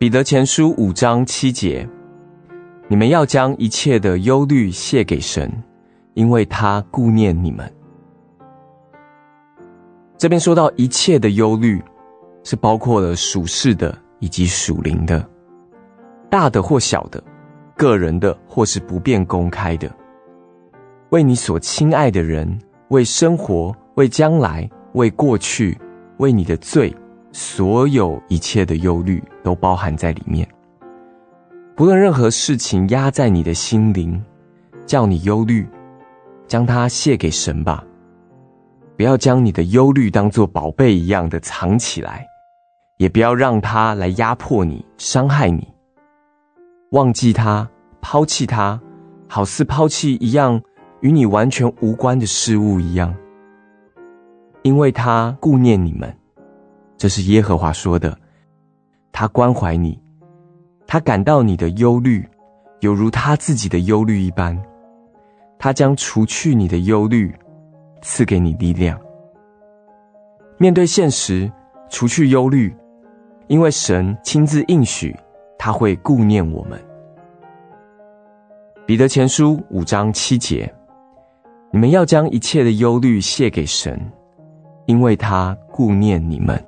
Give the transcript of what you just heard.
彼得前书五章七节，你们要将一切的忧虑卸给神，因为他顾念你们。这边说到一切的忧虑，是包括了属世的以及属灵的，大的或小的，个人的或是不便公开的，为你所亲爱的人，为生活，为将来，为过去，为你的罪。所有一切的忧虑都包含在里面。不论任何事情压在你的心灵，叫你忧虑，将它卸给神吧。不要将你的忧虑当作宝贝一样的藏起来，也不要让它来压迫你、伤害你。忘记它，抛弃它，好似抛弃一样与你完全无关的事物一样，因为他顾念你们。这是耶和华说的，他关怀你，他感到你的忧虑，犹如他自己的忧虑一般。他将除去你的忧虑，赐给你力量。面对现实，除去忧虑，因为神亲自应许他会顾念我们。彼得前书五章七节，你们要将一切的忧虑卸给神，因为他顾念你们。